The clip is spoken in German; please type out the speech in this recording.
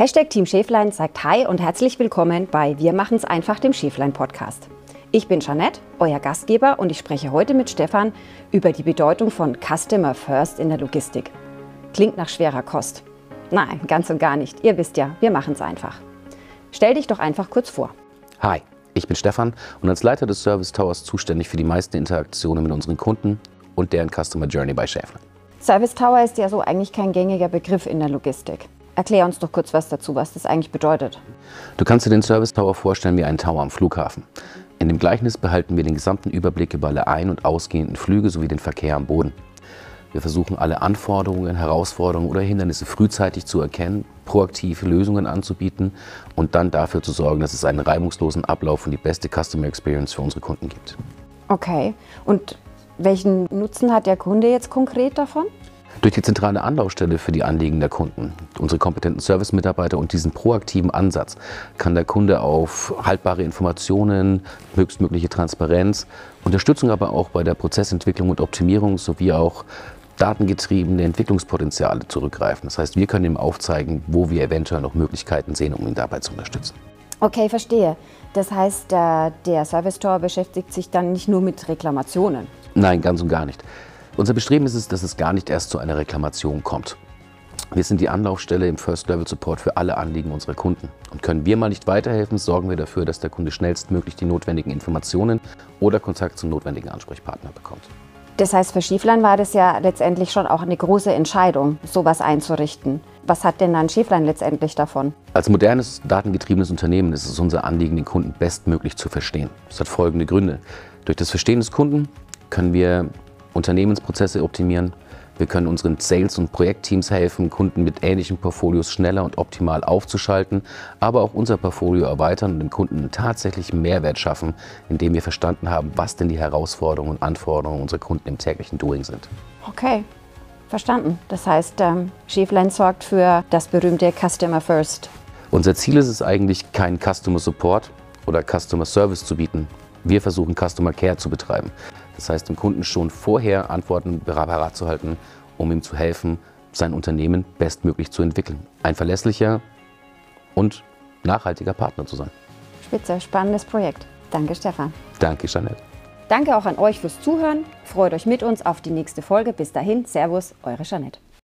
Hashtag Team Schäflein sagt Hi und herzlich willkommen bei Wir machen's einfach, dem Schäflein Podcast. Ich bin Jeanette, euer Gastgeber und ich spreche heute mit Stefan über die Bedeutung von Customer First in der Logistik. Klingt nach schwerer Kost. Nein, ganz und gar nicht. Ihr wisst ja, wir machen's einfach. Stell dich doch einfach kurz vor. Hi, ich bin Stefan und als Leiter des Service Towers zuständig für die meisten Interaktionen mit unseren Kunden und deren Customer Journey bei Schäflein. Service Tower ist ja so eigentlich kein gängiger Begriff in der Logistik. Erklär uns doch kurz was dazu, was das eigentlich bedeutet. Du kannst dir den Service Tower vorstellen wie einen Tower am Flughafen. In dem Gleichnis behalten wir den gesamten Überblick über alle ein- und ausgehenden Flüge sowie den Verkehr am Boden. Wir versuchen alle Anforderungen, Herausforderungen oder Hindernisse frühzeitig zu erkennen, proaktive Lösungen anzubieten und dann dafür zu sorgen, dass es einen reibungslosen Ablauf und die beste Customer Experience für unsere Kunden gibt. Okay, und welchen Nutzen hat der Kunde jetzt konkret davon? Durch die zentrale Anlaufstelle für die Anliegen der Kunden, unsere kompetenten Service-Mitarbeiter und diesen proaktiven Ansatz kann der Kunde auf haltbare Informationen, höchstmögliche Transparenz, Unterstützung aber auch bei der Prozessentwicklung und Optimierung sowie auch datengetriebene Entwicklungspotenziale zurückgreifen. Das heißt, wir können ihm aufzeigen, wo wir eventuell noch Möglichkeiten sehen, um ihn dabei zu unterstützen. Okay, verstehe. Das heißt, der, der Service Store beschäftigt sich dann nicht nur mit Reklamationen. Nein, ganz und gar nicht. Unser Bestreben ist es, dass es gar nicht erst zu einer Reklamation kommt. Wir sind die Anlaufstelle im First Level Support für alle Anliegen unserer Kunden. Und können wir mal nicht weiterhelfen, sorgen wir dafür, dass der Kunde schnellstmöglich die notwendigen Informationen oder Kontakt zum notwendigen Ansprechpartner bekommt. Das heißt, für Schieflein war das ja letztendlich schon auch eine große Entscheidung, sowas einzurichten. Was hat denn dann Schieflein letztendlich davon? Als modernes, datengetriebenes Unternehmen ist es unser Anliegen, den Kunden bestmöglich zu verstehen. Das hat folgende Gründe. Durch das Verstehen des Kunden können wir Unternehmensprozesse optimieren. Wir können unseren Sales- und Projektteams helfen, Kunden mit ähnlichen Portfolios schneller und optimal aufzuschalten, aber auch unser Portfolio erweitern und dem Kunden einen tatsächlichen Mehrwert schaffen, indem wir verstanden haben, was denn die Herausforderungen und Anforderungen unserer Kunden im täglichen Doing sind. Okay, verstanden. Das heißt, ähm, Schäflein sorgt für das berühmte Customer First. Unser Ziel ist es eigentlich, keinen Customer Support oder Customer Service zu bieten. Wir versuchen Customer Care zu betreiben. Das heißt, dem Kunden schon vorher Antworten parat zu halten, um ihm zu helfen, sein Unternehmen bestmöglich zu entwickeln. Ein verlässlicher und nachhaltiger Partner zu sein. Spitze, spannendes Projekt. Danke, Stefan. Danke, Jeanette. Danke auch an euch fürs Zuhören. Freut euch mit uns auf die nächste Folge. Bis dahin, Servus, eure Jeanette.